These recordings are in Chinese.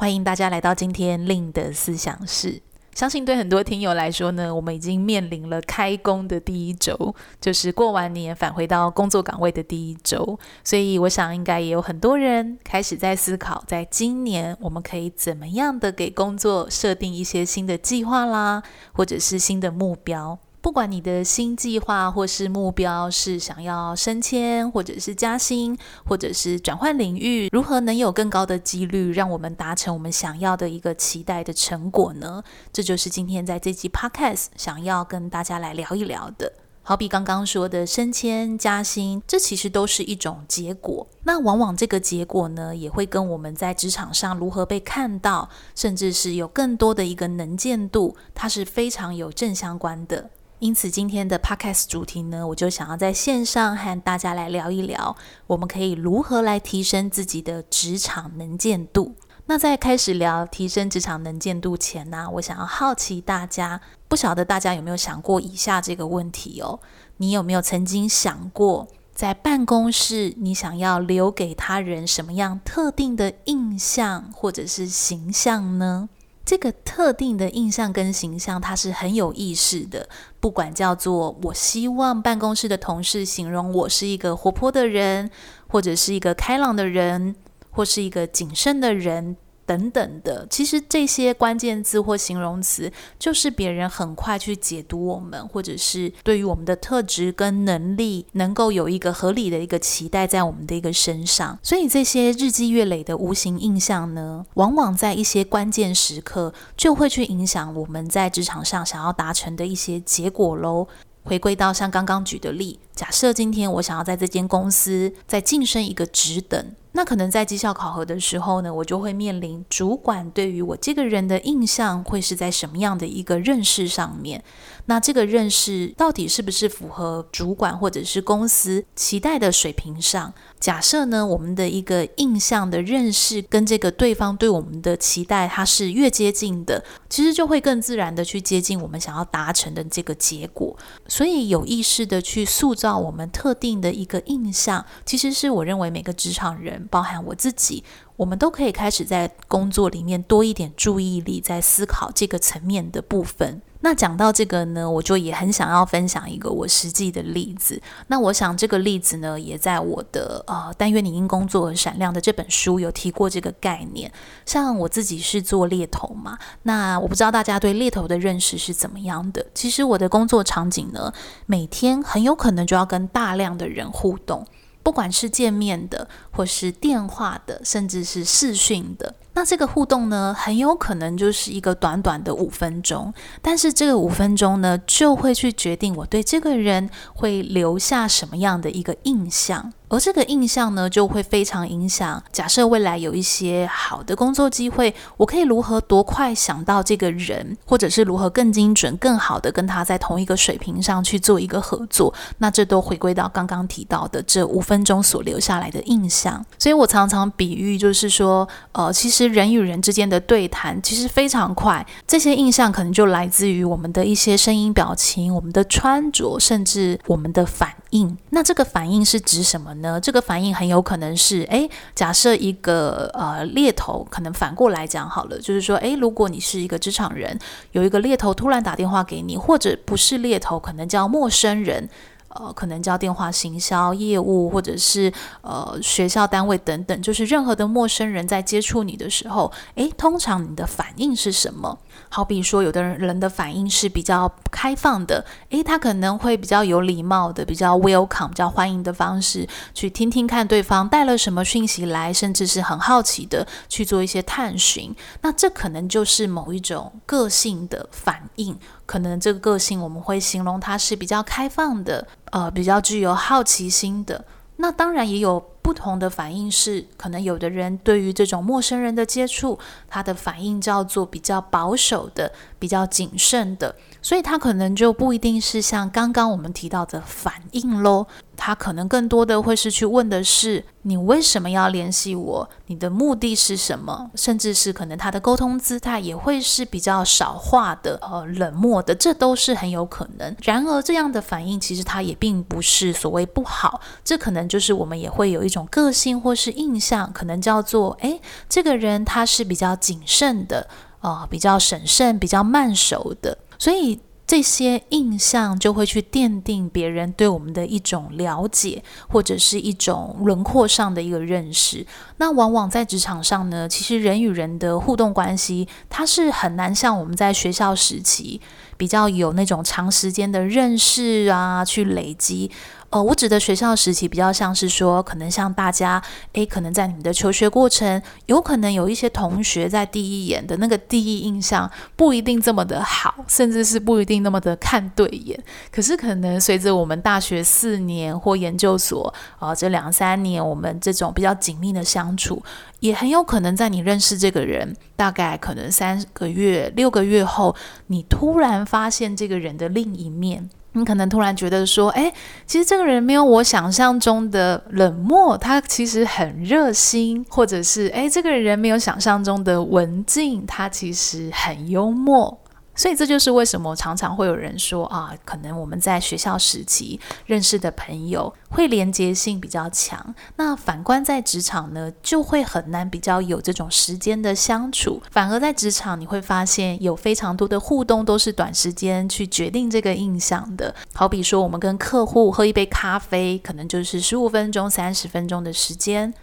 欢迎大家来到今天 Lin 的思想室。相信对很多听友来说呢，我们已经面临了开工的第一周，就是过完年返回到工作岗位的第一周。所以我想，应该也有很多人开始在思考，在今年我们可以怎么样的给工作设定一些新的计划啦，或者是新的目标。不管你的新计划或是目标是想要升迁，或者是加薪，或者是转换领域，如何能有更高的几率让我们达成我们想要的一个期待的成果呢？这就是今天在这集 Podcast 想要跟大家来聊一聊的。好比刚刚说的升迁、加薪，这其实都是一种结果。那往往这个结果呢，也会跟我们在职场上如何被看到，甚至是有更多的一个能见度，它是非常有正相关的。因此，今天的 podcast 主题呢，我就想要在线上和大家来聊一聊，我们可以如何来提升自己的职场能见度。那在开始聊提升职场能见度前呢，我想要好奇大家，不晓得大家有没有想过以下这个问题哦？你有没有曾经想过，在办公室你想要留给他人什么样特定的印象或者是形象呢？这个特定的印象跟形象，它是很有意识的。不管叫做我希望办公室的同事形容我是一个活泼的人，或者是一个开朗的人，或是一个谨慎的人。等等的，其实这些关键字或形容词，就是别人很快去解读我们，或者是对于我们的特质跟能力，能够有一个合理的一个期待在我们的一个身上。所以这些日积月累的无形印象呢，往往在一些关键时刻，就会去影响我们在职场上想要达成的一些结果喽。回归到像刚刚举的例，假设今天我想要在这间公司再晋升一个职等。那可能在绩效考核的时候呢，我就会面临主管对于我这个人的印象会是在什么样的一个认识上面。那这个认识到底是不是符合主管或者是公司期待的水平上？假设呢，我们的一个印象的认识跟这个对方对我们的期待，它是越接近的，其实就会更自然的去接近我们想要达成的这个结果。所以有意识的去塑造到我们特定的一个印象，其实是我认为每个职场人，包含我自己。我们都可以开始在工作里面多一点注意力，在思考这个层面的部分。那讲到这个呢，我就也很想要分享一个我实际的例子。那我想这个例子呢，也在我的呃《但愿你因工作而闪亮》的这本书有提过这个概念。像我自己是做猎头嘛，那我不知道大家对猎头的认识是怎么样的。其实我的工作场景呢，每天很有可能就要跟大量的人互动。不管是见面的，或是电话的，甚至是视讯的。那这个互动呢，很有可能就是一个短短的五分钟，但是这个五分钟呢，就会去决定我对这个人会留下什么样的一个印象，而这个印象呢，就会非常影响。假设未来有一些好的工作机会，我可以如何多快想到这个人，或者是如何更精准、更好的跟他在同一个水平上去做一个合作，那这都回归到刚刚提到的这五分钟所留下来的印象。所以我常常比喻，就是说，呃，其实。实人与人之间的对谈其实非常快，这些印象可能就来自于我们的一些声音、表情、我们的穿着，甚至我们的反应。那这个反应是指什么呢？这个反应很有可能是，哎，假设一个呃猎头，可能反过来讲好了，就是说，哎，如果你是一个职场人，有一个猎头突然打电话给你，或者不是猎头，可能叫陌生人。呃，可能叫电话行销业务，或者是呃学校单位等等，就是任何的陌生人在接触你的时候，诶，通常你的反应是什么？好比说，有的人人的反应是比较开放的，诶，他可能会比较有礼貌的，比较 welcome，比较欢迎的方式去听听看对方带了什么讯息来，甚至是很好奇的去做一些探寻。那这可能就是某一种个性的反应。可能这个个性我们会形容它是比较开放的，呃，比较具有好奇心的。那当然也有不同的反应是，可能有的人对于这种陌生人的接触，他的反应叫做比较保守的、比较谨慎的，所以他可能就不一定是像刚刚我们提到的反应喽。他可能更多的会是去问的是：你为什么要联系我？你的目的是什么？甚至是可能他的沟通姿态也会是比较少话的、呃冷漠的，这都是很有可能。然而，这样的反应其实它也并不是所谓不好，这可能就是我们也会有一一种个性或是印象，可能叫做：诶，这个人他是比较谨慎的，啊、比较审慎、比较慢熟的，所以。这些印象就会去奠定别人对我们的一种了解，或者是一种轮廓上的一个认识。那往往在职场上呢，其实人与人的互动关系，它是很难像我们在学校时期比较有那种长时间的认识啊，去累积。呃，我指的学校时期比较像是说，可能像大家，诶，可能在你们的求学过程，有可能有一些同学在第一眼的那个第一印象不一定这么的好，甚至是不一定那么的看对眼。可是可能随着我们大学四年或研究所啊，这两三年，我们这种比较紧密的相处，也很有可能在你认识这个人大概可能三个月、六个月后，你突然发现这个人的另一面。你可能突然觉得说，哎，其实这个人没有我想象中的冷漠，他其实很热心，或者是，哎，这个人没有想象中的文静，他其实很幽默。所以这就是为什么常常会有人说啊，可能我们在学校时期认识的朋友会连接性比较强。那反观在职场呢，就会很难比较有这种时间的相处。反而在职场你会发现有非常多的互动都是短时间去决定这个印象的。好比说我们跟客户喝一杯咖啡，可能就是十五分钟、三十分钟的时间，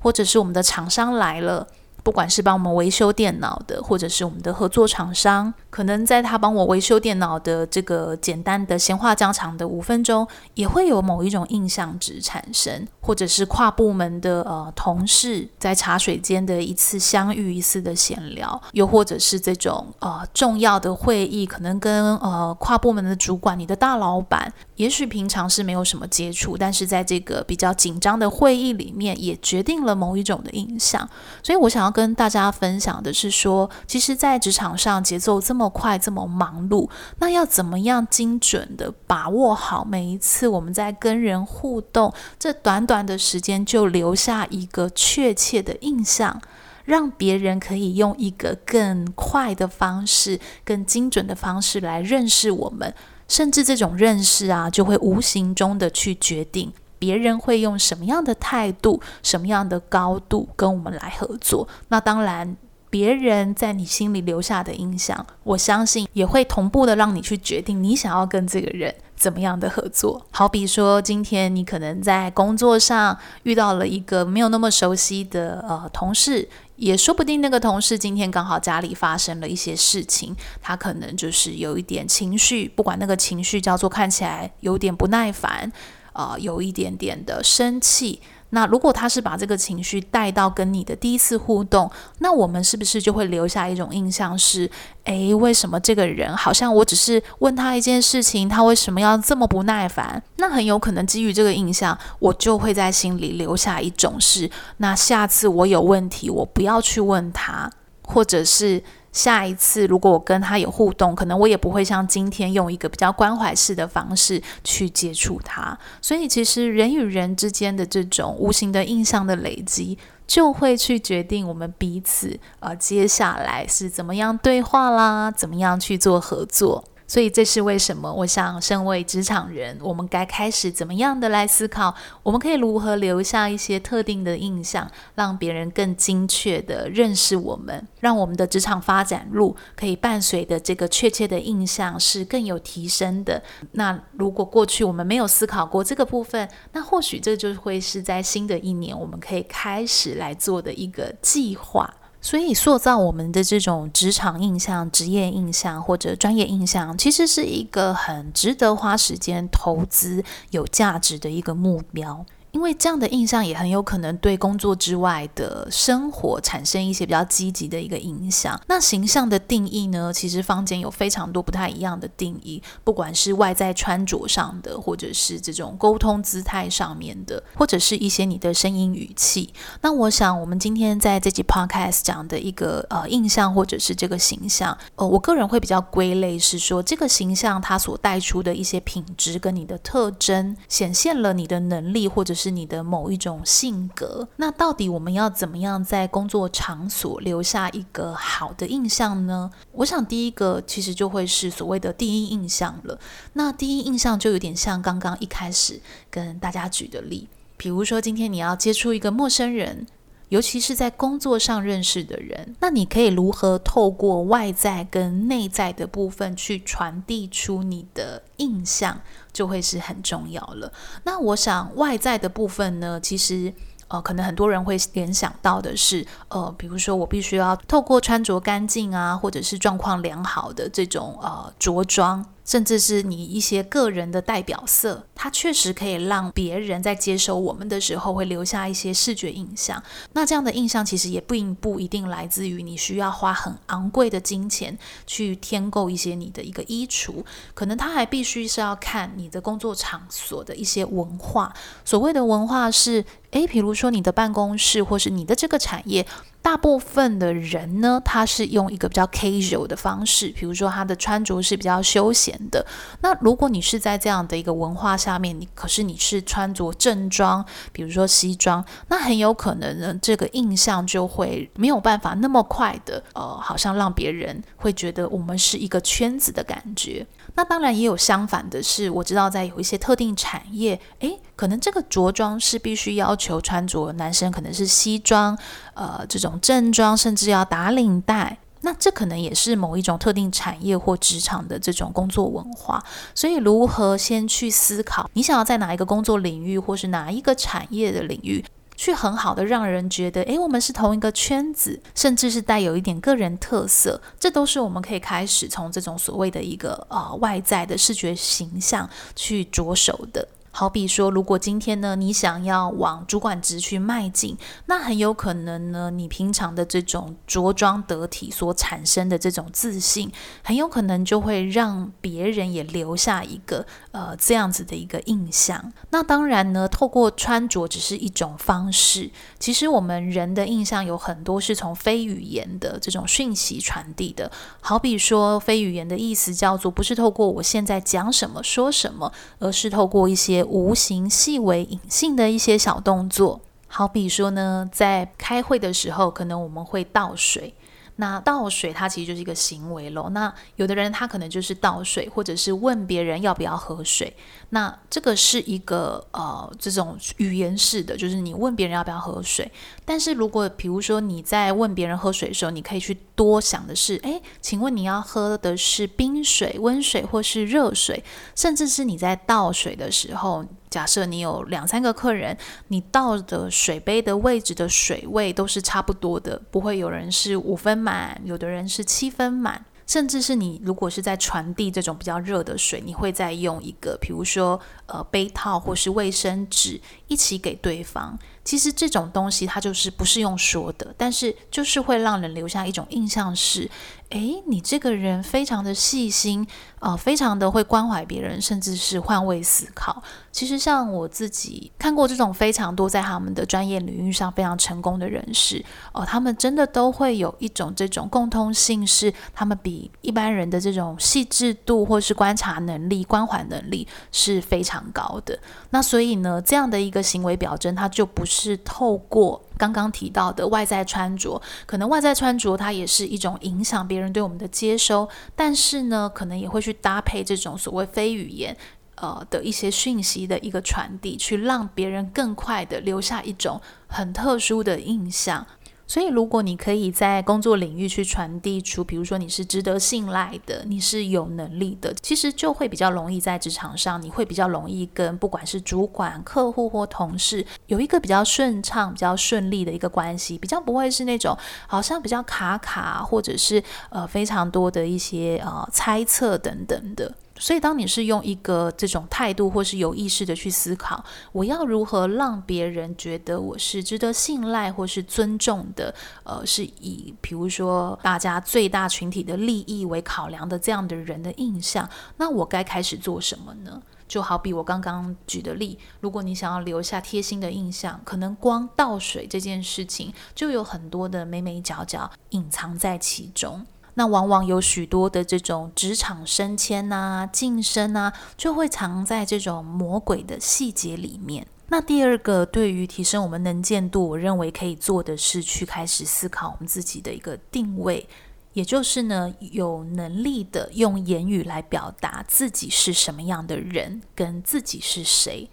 或者是我们的厂商来了。不管是帮我们维修电脑的，或者是我们的合作厂商，可能在他帮我维修电脑的这个简单的闲话家常的五分钟，也会有某一种印象值产生，或者是跨部门的呃同事在茶水间的一次相遇，一次的闲聊，又或者是这种呃重要的会议，可能跟呃跨部门的主管，你的大老板，也许平常是没有什么接触，但是在这个比较紧张的会议里面，也决定了某一种的印象，所以我想要。跟大家分享的是说，其实，在职场上节奏这么快，这么忙碌，那要怎么样精准的把握好每一次我们在跟人互动，这短短的时间就留下一个确切的印象，让别人可以用一个更快的方式、更精准的方式来认识我们，甚至这种认识啊，就会无形中的去决定。别人会用什么样的态度、什么样的高度跟我们来合作？那当然，别人在你心里留下的印象，我相信也会同步的让你去决定你想要跟这个人怎么样的合作。好比说，今天你可能在工作上遇到了一个没有那么熟悉的呃同事，也说不定那个同事今天刚好家里发生了一些事情，他可能就是有一点情绪，不管那个情绪叫做看起来有点不耐烦。呃，有一点点的生气。那如果他是把这个情绪带到跟你的第一次互动，那我们是不是就会留下一种印象是：诶，为什么这个人好像我只是问他一件事情，他为什么要这么不耐烦？那很有可能基于这个印象，我就会在心里留下一种是：那下次我有问题，我不要去问他，或者是。下一次，如果我跟他有互动，可能我也不会像今天用一个比较关怀式的方式去接触他。所以，其实人与人之间的这种无形的印象的累积，就会去决定我们彼此呃接下来是怎么样对话啦，怎么样去做合作。所以这是为什么？我想，身为职场人，我们该开始怎么样的来思考？我们可以如何留下一些特定的印象，让别人更精确地认识我们，让我们的职场发展路可以伴随的这个确切的印象是更有提升的。那如果过去我们没有思考过这个部分，那或许这就会是在新的一年我们可以开始来做的一个计划。所以，塑造我们的这种职场印象、职业印象或者专业印象，其实是一个很值得花时间投资、有价值的一个目标。因为这样的印象也很有可能对工作之外的生活产生一些比较积极的一个影响。那形象的定义呢，其实坊间有非常多不太一样的定义，不管是外在穿着上的，或者是这种沟通姿态上面的，或者是一些你的声音语气。那我想，我们今天在这集 podcast 讲的一个呃印象，或者是这个形象，呃，我个人会比较归类是说，这个形象它所带出的一些品质跟你的特征，显现了你的能力，或者是。是你的某一种性格，那到底我们要怎么样在工作场所留下一个好的印象呢？我想第一个其实就会是所谓的第一印象了。那第一印象就有点像刚刚一开始跟大家举的例，比如说今天你要接触一个陌生人。尤其是在工作上认识的人，那你可以如何透过外在跟内在的部分去传递出你的印象，就会是很重要了。那我想外在的部分呢，其实呃，可能很多人会联想到的是，呃，比如说我必须要透过穿着干净啊，或者是状况良好的这种呃着装。甚至是你一些个人的代表色，它确实可以让别人在接收我们的时候会留下一些视觉印象。那这样的印象其实也并不一定来自于你需要花很昂贵的金钱去添购一些你的一个衣橱，可能它还必须是要看你的工作场所的一些文化。所谓的文化是，诶，比如说你的办公室或是你的这个产业。大部分的人呢，他是用一个比较 casual 的方式，比如说他的穿着是比较休闲的。那如果你是在这样的一个文化下面，你可是你是穿着正装，比如说西装，那很有可能呢，这个印象就会没有办法那么快的，呃，好像让别人会觉得我们是一个圈子的感觉。那当然也有相反的是，我知道在有一些特定产业，诶，可能这个着装是必须要求穿着，男生可能是西装，呃，这种正装，甚至要打领带。那这可能也是某一种特定产业或职场的这种工作文化。所以，如何先去思考，你想要在哪一个工作领域，或是哪一个产业的领域？去很好的让人觉得，诶，我们是同一个圈子，甚至是带有一点个人特色，这都是我们可以开始从这种所谓的一个呃外在的视觉形象去着手的。好比说，如果今天呢，你想要往主管职去迈进，那很有可能呢，你平常的这种着装得体所产生的这种自信，很有可能就会让别人也留下一个呃这样子的一个印象。那当然呢，透过穿着只是一种方式，其实我们人的印象有很多是从非语言的这种讯息传递的。好比说，非语言的意思叫做不是透过我现在讲什么说什么，而是透过一些。无形、细微、隐性的一些小动作，好比说呢，在开会的时候，可能我们会倒水。那倒水，它其实就是一个行为咯。那有的人他可能就是倒水，或者是问别人要不要喝水。那这个是一个呃这种语言式的，就是你问别人要不要喝水。但是如果比如说你在问别人喝水的时候，你可以去多想的是，诶，请问你要喝的是冰水、温水或是热水？甚至是你在倒水的时候。假设你有两三个客人，你倒的水杯的位置的水位都是差不多的，不会有人是五分满，有的人是七分满，甚至是你如果是在传递这种比较热的水，你会再用一个，比如说呃杯套或是卫生纸一起给对方。其实这种东西它就是不是用说的，但是就是会让人留下一种印象是。诶，你这个人非常的细心，呃，非常的会关怀别人，甚至是换位思考。其实像我自己看过这种非常多在他们的专业领域上非常成功的人士，哦、他们真的都会有一种这种共通性，是他们比一般人的这种细致度或是观察能力、关怀能力是非常高的。那所以呢，这样的一个行为表征，它就不是透过。刚刚提到的外在穿着，可能外在穿着它也是一种影响别人对我们的接收，但是呢，可能也会去搭配这种所谓非语言呃的一些讯息的一个传递，去让别人更快的留下一种很特殊的印象。所以，如果你可以在工作领域去传递出，比如说你是值得信赖的，你是有能力的，其实就会比较容易在职场上，你会比较容易跟不管是主管、客户或同事有一个比较顺畅、比较顺利的一个关系，比较不会是那种好像比较卡卡，或者是呃非常多的一些呃猜测等等的。所以，当你是用一个这种态度，或是有意识的去思考，我要如何让别人觉得我是值得信赖或是尊重的，呃，是以比如说大家最大群体的利益为考量的这样的人的印象，那我该开始做什么呢？就好比我刚刚举的例，如果你想要留下贴心的印象，可能光倒水这件事情就有很多的美美角角隐藏在其中。那往往有许多的这种职场升迁啊、晋升啊，就会藏在这种魔鬼的细节里面。那第二个，对于提升我们能见度，我认为可以做的是去开始思考我们自己的一个定位，也就是呢，有能力的用言语来表达自己是什么样的人，跟自己是谁。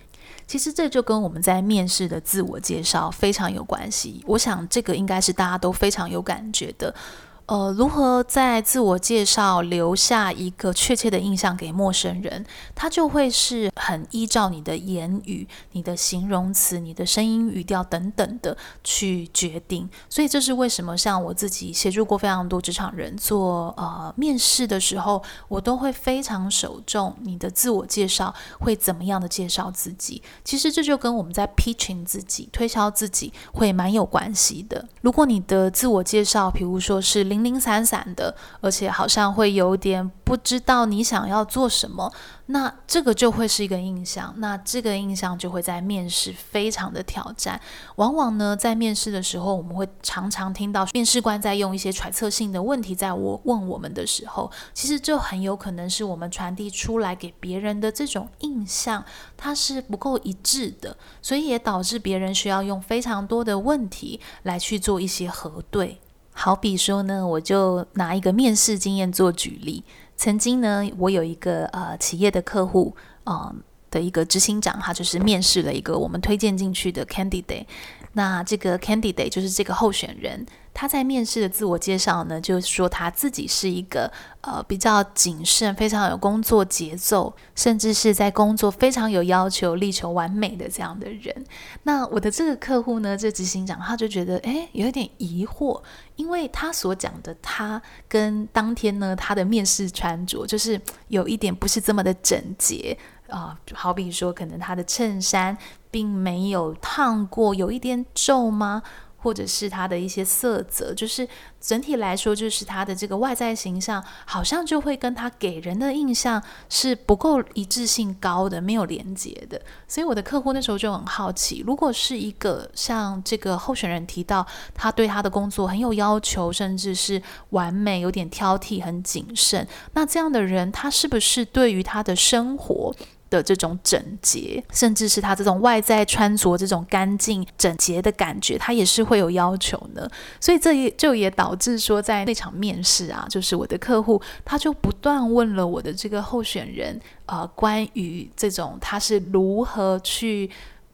其实这就跟我们在面试的自我介绍非常有关系。我想这个应该是大家都非常有感觉的。呃，如何在自我介绍留下一个确切的印象给陌生人，他就会是很依照你的言语、你的形容词、你的声音语调等等的去决定。所以这是为什么，像我自己协助过非常多职场人做呃面试的时候，我都会非常首重你的自我介绍会怎么样的介绍自己。其实这就跟我们在 pitching 自己、推销自己会蛮有关系的。如果你的自我介绍，比如说是零零散散的，而且好像会有点不知道你想要做什么，那这个就会是一个印象，那这个印象就会在面试非常的挑战。往往呢，在面试的时候，我们会常常听到面试官在用一些揣测性的问题在我问我们的时候，其实就很有可能是我们传递出来给别人的这种印象，它是不够一致的，所以也导致别人需要用非常多的问题来去做一些核对。好比说呢，我就拿一个面试经验做举例。曾经呢，我有一个呃企业的客户，呃的一个执行长，他就是面试了一个我们推荐进去的 candidate。那这个 candidate 就是这个候选人。他在面试的自我介绍呢，就是说他自己是一个呃比较谨慎、非常有工作节奏，甚至是在工作非常有要求、力求完美的这样的人。那我的这个客户呢，这执行长他就觉得诶有一点疑惑，因为他所讲的他跟当天呢他的面试穿着就是有一点不是这么的整洁啊，好比说可能他的衬衫并没有烫过，有一点皱吗？或者是他的一些色泽，就是整体来说，就是他的这个外在形象，好像就会跟他给人的印象是不够一致性高的，没有连接的。所以我的客户那时候就很好奇，如果是一个像这个候选人提到，他对他的工作很有要求，甚至是完美，有点挑剔，很谨慎，那这样的人，他是不是对于他的生活的这种整洁，甚至是他这种外在穿着这种干净整洁的感觉，他也是会有要求的。所以这也就也导致说，在那场面试啊，就是我的客户他就不断问了我的这个候选人，呃，关于这种他是如何去。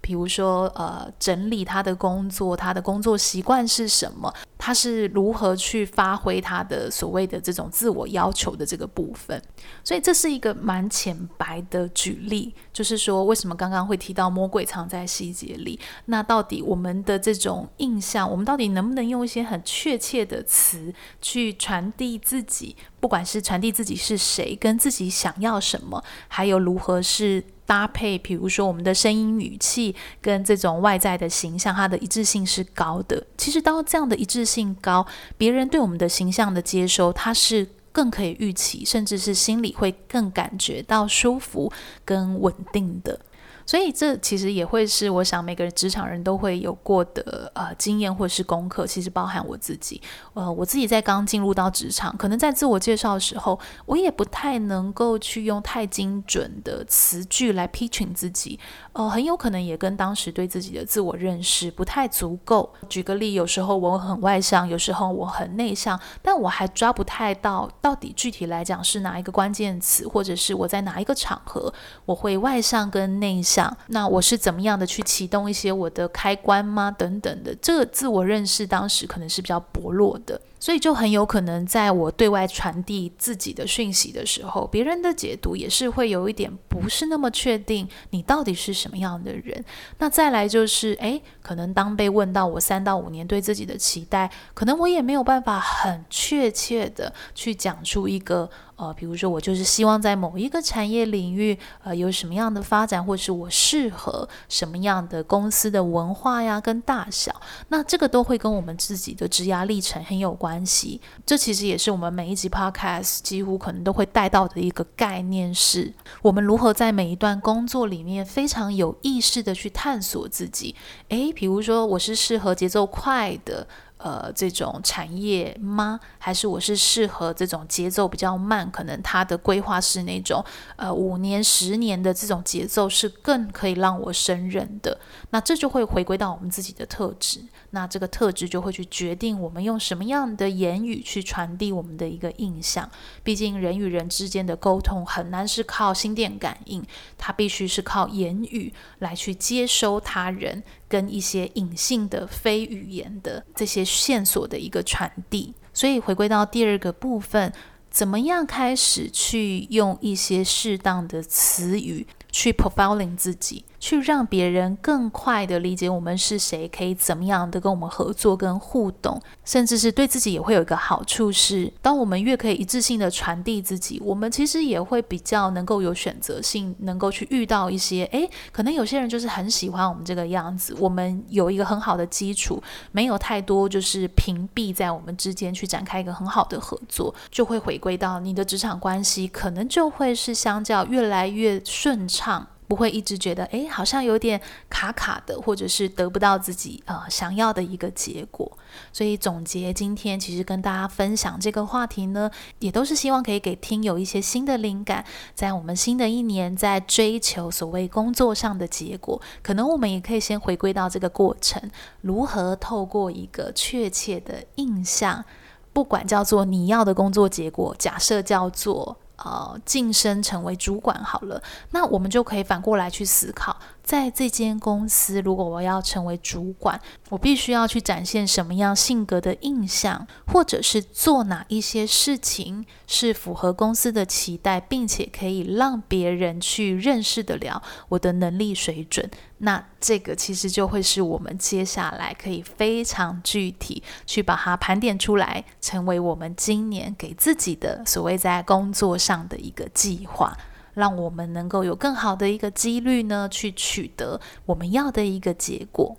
比如说，呃，整理他的工作，他的工作习惯是什么？他是如何去发挥他的所谓的这种自我要求的这个部分？所以这是一个蛮浅白的举例，就是说，为什么刚刚会提到魔鬼藏在细节里？那到底我们的这种印象，我们到底能不能用一些很确切的词去传递自己？不管是传递自己是谁，跟自己想要什么，还有如何是。搭配，比如说我们的声音语气跟这种外在的形象，它的一致性是高的。其实，当这样的一致性高，别人对我们的形象的接收，他是更可以预期，甚至是心里会更感觉到舒服跟稳定的。所以这其实也会是我想每个人职场人都会有过的呃经验或是功课，其实包含我自己。呃，我自己在刚进入到职场，可能在自我介绍的时候，我也不太能够去用太精准的词句来 pitching 自己。呃，很有可能也跟当时对自己的自我认识不太足够。举个例，有时候我很外向，有时候我很内向，但我还抓不太到到底具体来讲是哪一个关键词，或者是我在哪一个场合我会外向跟内向。那我是怎么样的去启动一些我的开关吗？等等的，这个自我认识当时可能是比较薄弱的。所以就很有可能，在我对外传递自己的讯息的时候，别人的解读也是会有一点不是那么确定你到底是什么样的人。那再来就是，诶，可能当被问到我三到五年对自己的期待，可能我也没有办法很确切的去讲出一个。呃，比如说我就是希望在某一个产业领域，呃，有什么样的发展，或是我适合什么样的公司的文化呀，跟大小，那这个都会跟我们自己的职涯历程很有关关系。这其实也是我们每一集 Podcast 几乎可能都会带到的一个概念是，是我们如何在每一段工作里面非常有意识的去探索自己。诶，比如说我是适合节奏快的。呃，这种产业吗？还是我是适合这种节奏比较慢？可能它的规划是那种呃五年、十年的这种节奏，是更可以让我胜任的。那这就会回归到我们自己的特质。那这个特质就会去决定我们用什么样的言语去传递我们的一个印象。毕竟人与人之间的沟通很难是靠心电感应，它必须是靠言语来去接收他人。跟一些隐性的非语言的这些线索的一个传递，所以回归到第二个部分，怎么样开始去用一些适当的词语去 profiling 自己。去让别人更快地理解我们是谁，可以怎么样的跟我们合作跟互动，甚至是对自己也会有一个好处是，当我们越可以一致性的传递自己，我们其实也会比较能够有选择性，能够去遇到一些，诶，可能有些人就是很喜欢我们这个样子，我们有一个很好的基础，没有太多就是屏蔽在我们之间去展开一个很好的合作，就会回归到你的职场关系，可能就会是相较越来越顺畅。不会一直觉得，哎，好像有点卡卡的，或者是得不到自己呃想要的一个结果。所以总结今天其实跟大家分享这个话题呢，也都是希望可以给听友一些新的灵感，在我们新的一年在追求所谓工作上的结果，可能我们也可以先回归到这个过程，如何透过一个确切的印象，不管叫做你要的工作结果，假设叫做。呃，晋升成为主管好了，那我们就可以反过来去思考。在这间公司，如果我要成为主管，我必须要去展现什么样性格的印象，或者是做哪一些事情是符合公司的期待，并且可以让别人去认识得了我的能力水准。那这个其实就会是我们接下来可以非常具体去把它盘点出来，成为我们今年给自己的所谓在工作上的一个计划。让我们能够有更好的一个几率呢，去取得我们要的一个结果。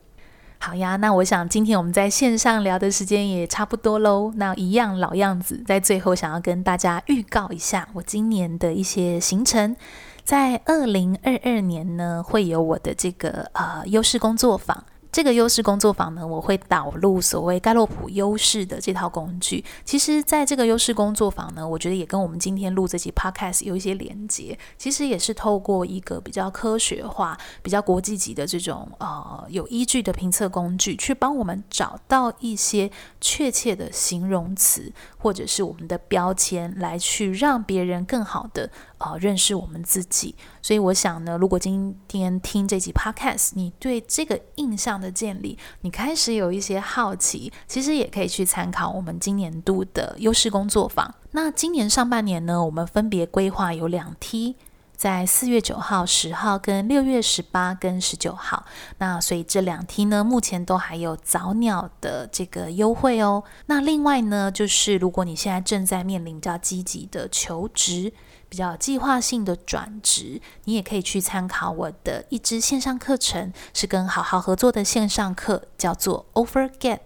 好呀，那我想今天我们在线上聊的时间也差不多喽。那一样老样子，在最后想要跟大家预告一下我今年的一些行程。在二零二二年呢，会有我的这个呃优势工作坊。这个优势工作坊呢，我会导入所谓盖洛普优势的这套工具。其实，在这个优势工作坊呢，我觉得也跟我们今天录这期 podcast 有一些连接。其实也是透过一个比较科学化、比较国际级的这种呃有依据的评测工具，去帮我们找到一些确切的形容词或者是我们的标签，来去让别人更好的呃认识我们自己。所以我想呢，如果今天听这集 podcast，你对这个印象的建立，你开始有一些好奇，其实也可以去参考我们今年度的优势工作坊。那今年上半年呢，我们分别规划有两梯，在四月九号、十号跟六月十八跟十九号。那所以这两天呢，目前都还有早鸟的这个优惠哦。那另外呢，就是如果你现在正在面临比较积极的求职。比较计划性的转职，你也可以去参考我的一支线上课程，是跟好好合作的线上课，叫做 OfferGet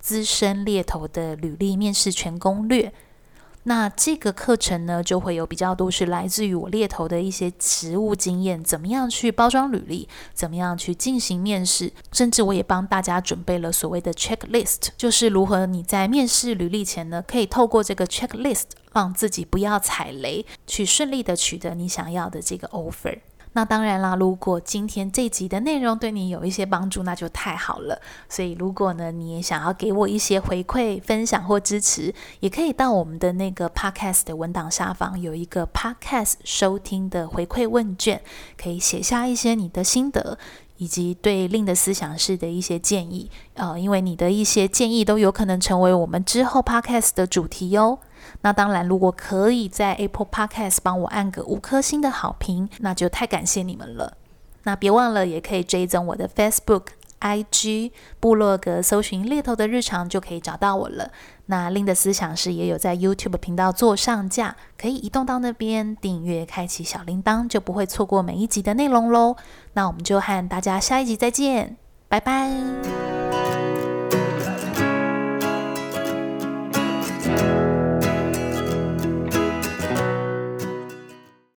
资深猎头的履历面试全攻略。那这个课程呢，就会有比较多是来自于我猎头的一些实务经验，怎么样去包装履历，怎么样去进行面试，甚至我也帮大家准备了所谓的 checklist，就是如何你在面试履历前呢，可以透过这个 checklist。让自己不要踩雷，去顺利的取得你想要的这个 offer。那当然啦，如果今天这集的内容对你有一些帮助，那就太好了。所以如果呢，你也想要给我一些回馈、分享或支持，也可以到我们的那个 podcast 的文档下方有一个 podcast 收听的回馈问卷，可以写下一些你的心得。以及对令的思想式的一些建议。呃，因为你的一些建议都有可能成为我们之后 Podcast 的主题哟。那当然，如果可以在 Apple Podcast 帮我按个五颗星的好评，那就太感谢你们了。那别忘了，也可以追踪我的 Facebook、IG、部落格，搜寻猎头的日常就可以找到我了。那另的思想是也有在 YouTube 频道做上架，可以移动到那边订阅，开启小铃铛，就不会错过每一集的内容喽。那我们就和大家下一集再见，拜拜。